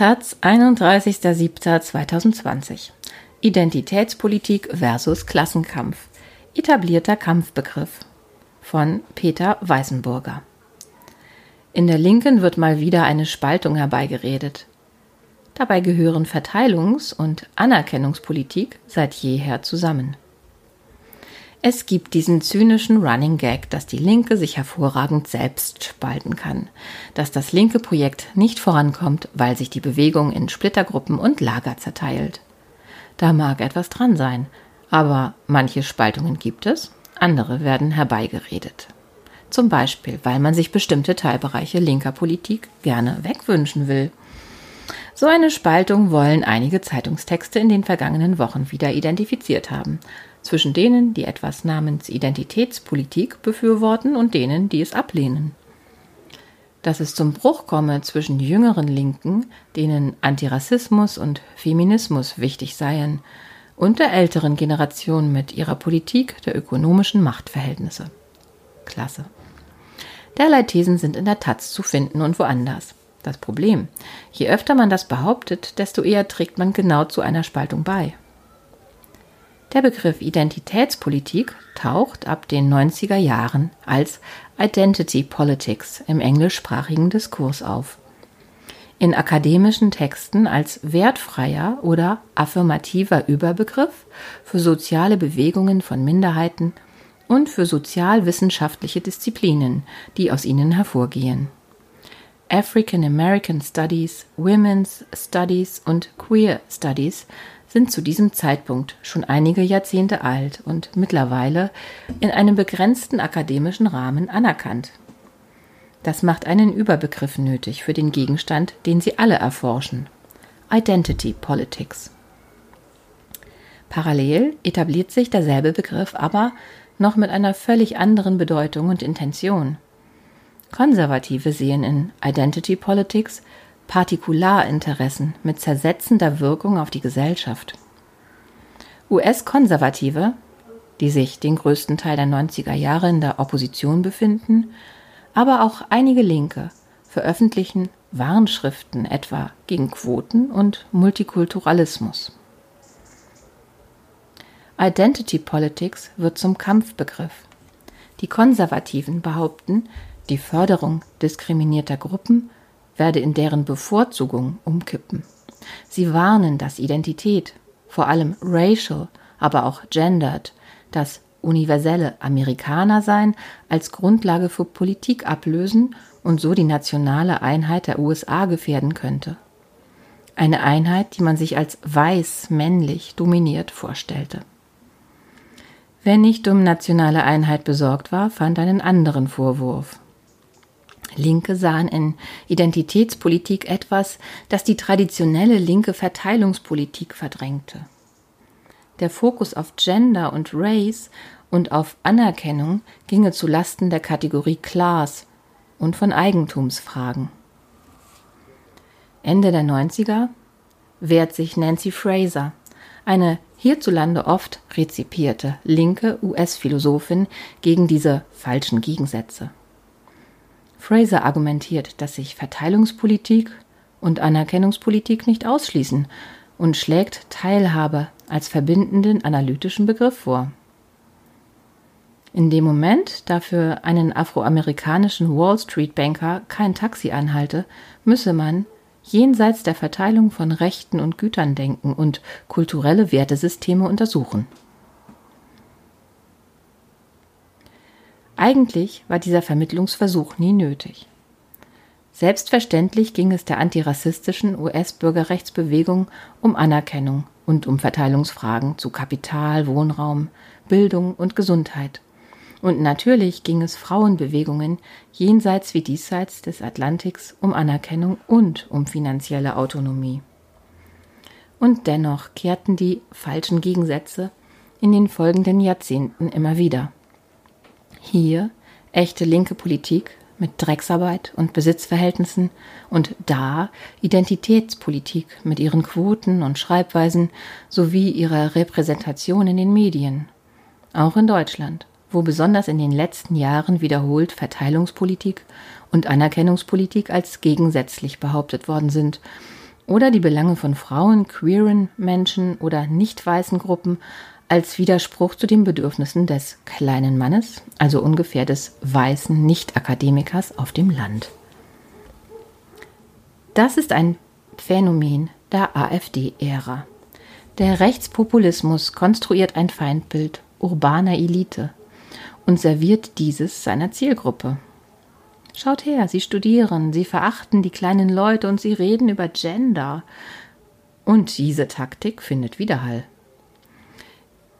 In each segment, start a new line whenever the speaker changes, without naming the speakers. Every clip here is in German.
Taz, 31.07.2020. Identitätspolitik versus Klassenkampf. Etablierter Kampfbegriff. Von Peter Weißenburger. In der Linken wird mal wieder eine Spaltung herbeigeredet. Dabei gehören Verteilungs- und Anerkennungspolitik seit jeher zusammen. Es gibt diesen zynischen Running Gag, dass die Linke sich hervorragend selbst spalten kann, dass das linke Projekt nicht vorankommt, weil sich die Bewegung in Splittergruppen und Lager zerteilt. Da mag etwas dran sein, aber manche Spaltungen gibt es, andere werden herbeigeredet. Zum Beispiel, weil man sich bestimmte Teilbereiche linker Politik gerne wegwünschen will. So eine Spaltung wollen einige Zeitungstexte in den vergangenen Wochen wieder identifiziert haben zwischen denen, die etwas namens Identitätspolitik befürworten und denen, die es ablehnen. Dass es zum Bruch komme zwischen jüngeren Linken, denen Antirassismus und Feminismus wichtig seien, und der älteren Generation mit ihrer Politik der ökonomischen Machtverhältnisse. Klasse. Derlei Thesen sind in der Taz zu finden und woanders. Das Problem, je öfter man das behauptet, desto eher trägt man genau zu einer Spaltung bei. Der Begriff Identitätspolitik taucht ab den 90er Jahren als Identity Politics im englischsprachigen Diskurs auf. In akademischen Texten als wertfreier oder affirmativer Überbegriff für soziale Bewegungen von Minderheiten und für sozialwissenschaftliche Disziplinen, die aus ihnen hervorgehen. African American Studies, Women's Studies und Queer Studies sind zu diesem Zeitpunkt schon einige Jahrzehnte alt und mittlerweile in einem begrenzten akademischen Rahmen anerkannt. Das macht einen Überbegriff nötig für den Gegenstand, den sie alle erforschen. Identity Politics. Parallel etabliert sich derselbe Begriff aber noch mit einer völlig anderen Bedeutung und Intention. Konservative sehen in Identity Politics Partikularinteressen mit zersetzender Wirkung auf die Gesellschaft. US-Konservative, die sich den größten Teil der 90er Jahre in der Opposition befinden, aber auch einige Linke veröffentlichen Warnschriften etwa gegen Quoten und Multikulturalismus. Identity Politics wird zum Kampfbegriff. Die Konservativen behaupten, die Förderung diskriminierter Gruppen werde in deren Bevorzugung umkippen. Sie warnen, dass Identität, vor allem racial, aber auch gendered, das universelle Amerikanersein als Grundlage für Politik ablösen und so die nationale Einheit der USA gefährden könnte. Eine Einheit, die man sich als weiß männlich dominiert vorstellte. Wer nicht um nationale Einheit besorgt war, fand einen anderen Vorwurf. Linke sahen in Identitätspolitik etwas, das die traditionelle linke Verteilungspolitik verdrängte. Der Fokus auf Gender und Race und auf Anerkennung ginge zu Lasten der Kategorie Class und von Eigentumsfragen. Ende der 90er wehrt sich Nancy Fraser, eine hierzulande oft rezipierte linke US-Philosophin, gegen diese falschen Gegensätze. Fraser argumentiert, dass sich Verteilungspolitik und Anerkennungspolitik nicht ausschließen und schlägt Teilhabe als verbindenden analytischen Begriff vor. In dem Moment, da für einen afroamerikanischen Wall Street Banker kein Taxi anhalte, müsse man jenseits der Verteilung von Rechten und Gütern denken und kulturelle Wertesysteme untersuchen. Eigentlich war dieser Vermittlungsversuch nie nötig. Selbstverständlich ging es der antirassistischen US-Bürgerrechtsbewegung um Anerkennung und um Verteilungsfragen zu Kapital, Wohnraum, Bildung und Gesundheit. Und natürlich ging es Frauenbewegungen jenseits wie diesseits des Atlantiks um Anerkennung und um finanzielle Autonomie. Und dennoch kehrten die falschen Gegensätze in den folgenden Jahrzehnten immer wieder. Hier echte linke Politik mit Drecksarbeit und Besitzverhältnissen und da Identitätspolitik mit ihren Quoten und Schreibweisen sowie ihrer Repräsentation in den Medien. Auch in Deutschland, wo besonders in den letzten Jahren wiederholt Verteilungspolitik und Anerkennungspolitik als gegensätzlich behauptet worden sind oder die Belange von Frauen, queeren Menschen oder nicht weißen Gruppen als Widerspruch zu den Bedürfnissen des kleinen Mannes, also ungefähr des weißen Nicht-Akademikers auf dem Land. Das ist ein Phänomen der AfD-Ära. Der Rechtspopulismus konstruiert ein Feindbild urbaner Elite und serviert dieses seiner Zielgruppe. Schaut her, sie studieren, sie verachten die kleinen Leute und sie reden über Gender. Und diese Taktik findet Widerhall.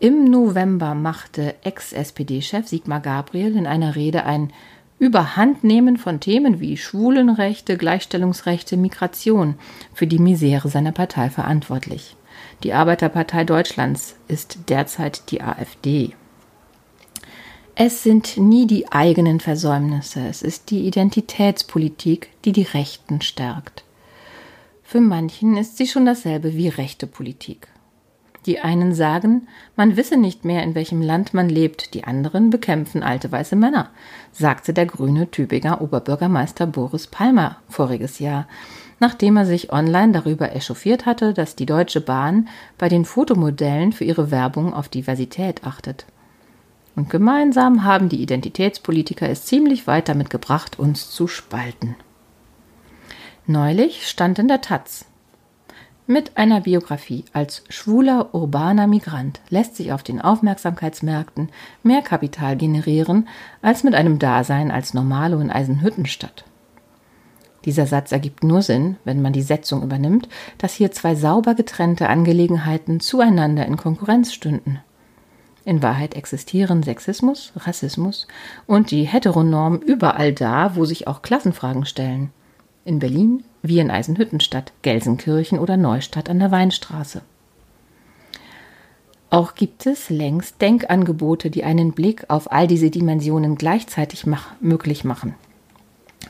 Im November machte Ex-SPD-Chef Sigmar Gabriel in einer Rede ein Überhandnehmen von Themen wie Schwulenrechte, Gleichstellungsrechte, Migration für die Misere seiner Partei verantwortlich. Die Arbeiterpartei Deutschlands ist derzeit die AfD. Es sind nie die eigenen Versäumnisse, es ist die Identitätspolitik, die die Rechten stärkt. Für manchen ist sie schon dasselbe wie rechte Politik. Die einen sagen, man wisse nicht mehr, in welchem Land man lebt, die anderen bekämpfen alte weiße Männer, sagte der grüne Tübinger Oberbürgermeister Boris Palmer voriges Jahr, nachdem er sich online darüber echauffiert hatte, dass die Deutsche Bahn bei den Fotomodellen für ihre Werbung auf Diversität achtet. Und gemeinsam haben die Identitätspolitiker es ziemlich weit damit gebracht, uns zu spalten. Neulich stand in der Taz. Mit einer Biografie als schwuler urbaner Migrant lässt sich auf den Aufmerksamkeitsmärkten mehr Kapital generieren als mit einem Dasein als Normalo in Eisenhüttenstadt. Dieser Satz ergibt nur Sinn, wenn man die Setzung übernimmt, dass hier zwei sauber getrennte Angelegenheiten zueinander in Konkurrenz stünden. In Wahrheit existieren Sexismus, Rassismus und die Heteronorm überall da, wo sich auch Klassenfragen stellen. In Berlin wie in Eisenhüttenstadt, Gelsenkirchen oder Neustadt an der Weinstraße. Auch gibt es längst Denkangebote, die einen Blick auf all diese Dimensionen gleichzeitig mach möglich machen.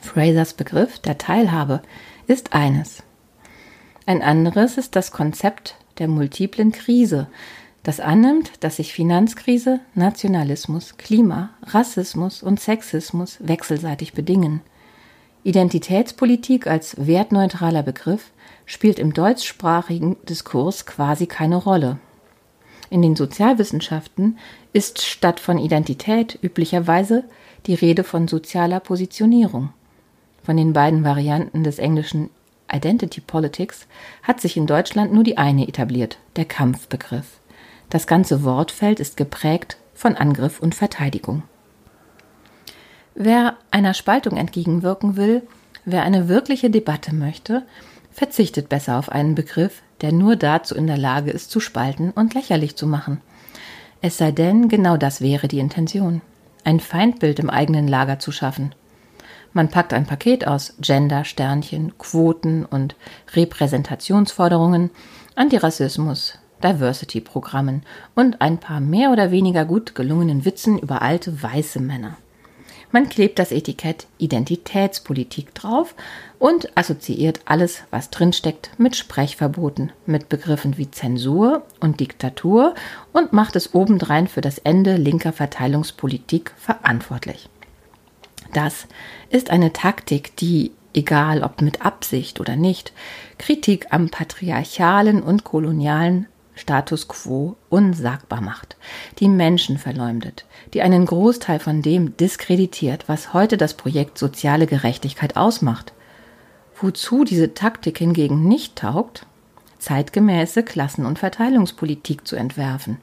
Frasers Begriff der Teilhabe ist eines. Ein anderes ist das Konzept der multiplen Krise, das annimmt, dass sich Finanzkrise, Nationalismus, Klima, Rassismus und Sexismus wechselseitig bedingen. Identitätspolitik als wertneutraler Begriff spielt im deutschsprachigen Diskurs quasi keine Rolle. In den Sozialwissenschaften ist statt von Identität üblicherweise die Rede von sozialer Positionierung. Von den beiden Varianten des englischen Identity Politics hat sich in Deutschland nur die eine etabliert, der Kampfbegriff. Das ganze Wortfeld ist geprägt von Angriff und Verteidigung. Wer einer Spaltung entgegenwirken will, wer eine wirkliche Debatte möchte, verzichtet besser auf einen Begriff, der nur dazu in der Lage ist, zu spalten und lächerlich zu machen. Es sei denn, genau das wäre die Intention, ein Feindbild im eigenen Lager zu schaffen. Man packt ein Paket aus Gender, Sternchen, Quoten und Repräsentationsforderungen, Antirassismus, Diversity-Programmen und ein paar mehr oder weniger gut gelungenen Witzen über alte weiße Männer. Man klebt das Etikett Identitätspolitik drauf und assoziiert alles, was drinsteckt, mit Sprechverboten, mit Begriffen wie Zensur und Diktatur und macht es obendrein für das Ende linker Verteilungspolitik verantwortlich. Das ist eine Taktik, die egal ob mit Absicht oder nicht, Kritik am patriarchalen und kolonialen Status quo unsagbar macht, die Menschen verleumdet, die einen Großteil von dem diskreditiert, was heute das Projekt soziale Gerechtigkeit ausmacht. Wozu diese Taktik hingegen nicht taugt, zeitgemäße Klassen- und Verteilungspolitik zu entwerfen.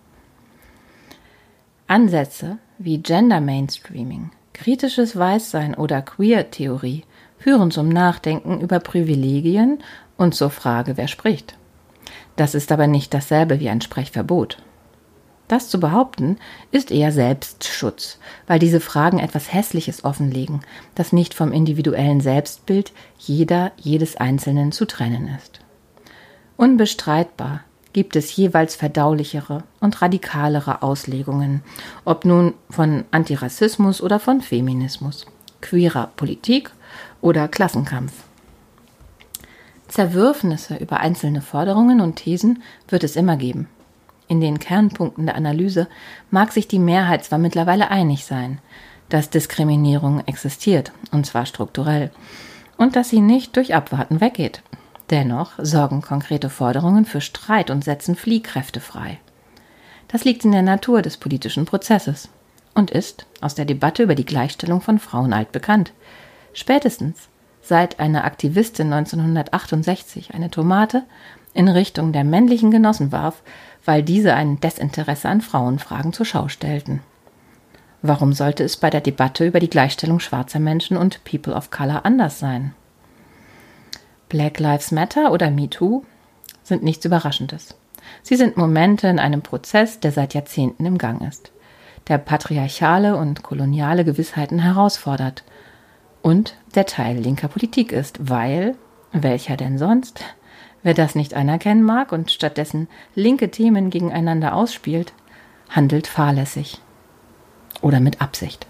Ansätze wie Gender Mainstreaming, kritisches Weißsein oder Queer-Theorie führen zum Nachdenken über Privilegien und zur Frage, wer spricht. Das ist aber nicht dasselbe wie ein Sprechverbot. Das zu behaupten, ist eher Selbstschutz, weil diese Fragen etwas Hässliches offenlegen, das nicht vom individuellen Selbstbild jeder, jedes Einzelnen zu trennen ist. Unbestreitbar gibt es jeweils verdaulichere und radikalere Auslegungen, ob nun von Antirassismus oder von Feminismus, queerer Politik oder Klassenkampf. Zerwürfnisse über einzelne Forderungen und Thesen wird es immer geben. In den Kernpunkten der Analyse mag sich die Mehrheit zwar mittlerweile einig sein, dass Diskriminierung existiert, und zwar strukturell, und dass sie nicht durch Abwarten weggeht. Dennoch sorgen konkrete Forderungen für Streit und setzen Fliehkräfte frei. Das liegt in der Natur des politischen Prozesses und ist aus der Debatte über die Gleichstellung von Frauen altbekannt. Spätestens seit eine Aktivistin 1968 eine Tomate in Richtung der männlichen Genossen warf, weil diese ein Desinteresse an Frauenfragen zur Schau stellten. Warum sollte es bei der Debatte über die Gleichstellung schwarzer Menschen und People of Color anders sein? Black Lives Matter oder MeToo sind nichts Überraschendes. Sie sind Momente in einem Prozess, der seit Jahrzehnten im Gang ist, der patriarchale und koloniale Gewissheiten herausfordert und der Teil linker Politik ist, weil, welcher denn sonst, wer das nicht anerkennen mag und stattdessen linke Themen gegeneinander ausspielt, handelt fahrlässig oder mit Absicht.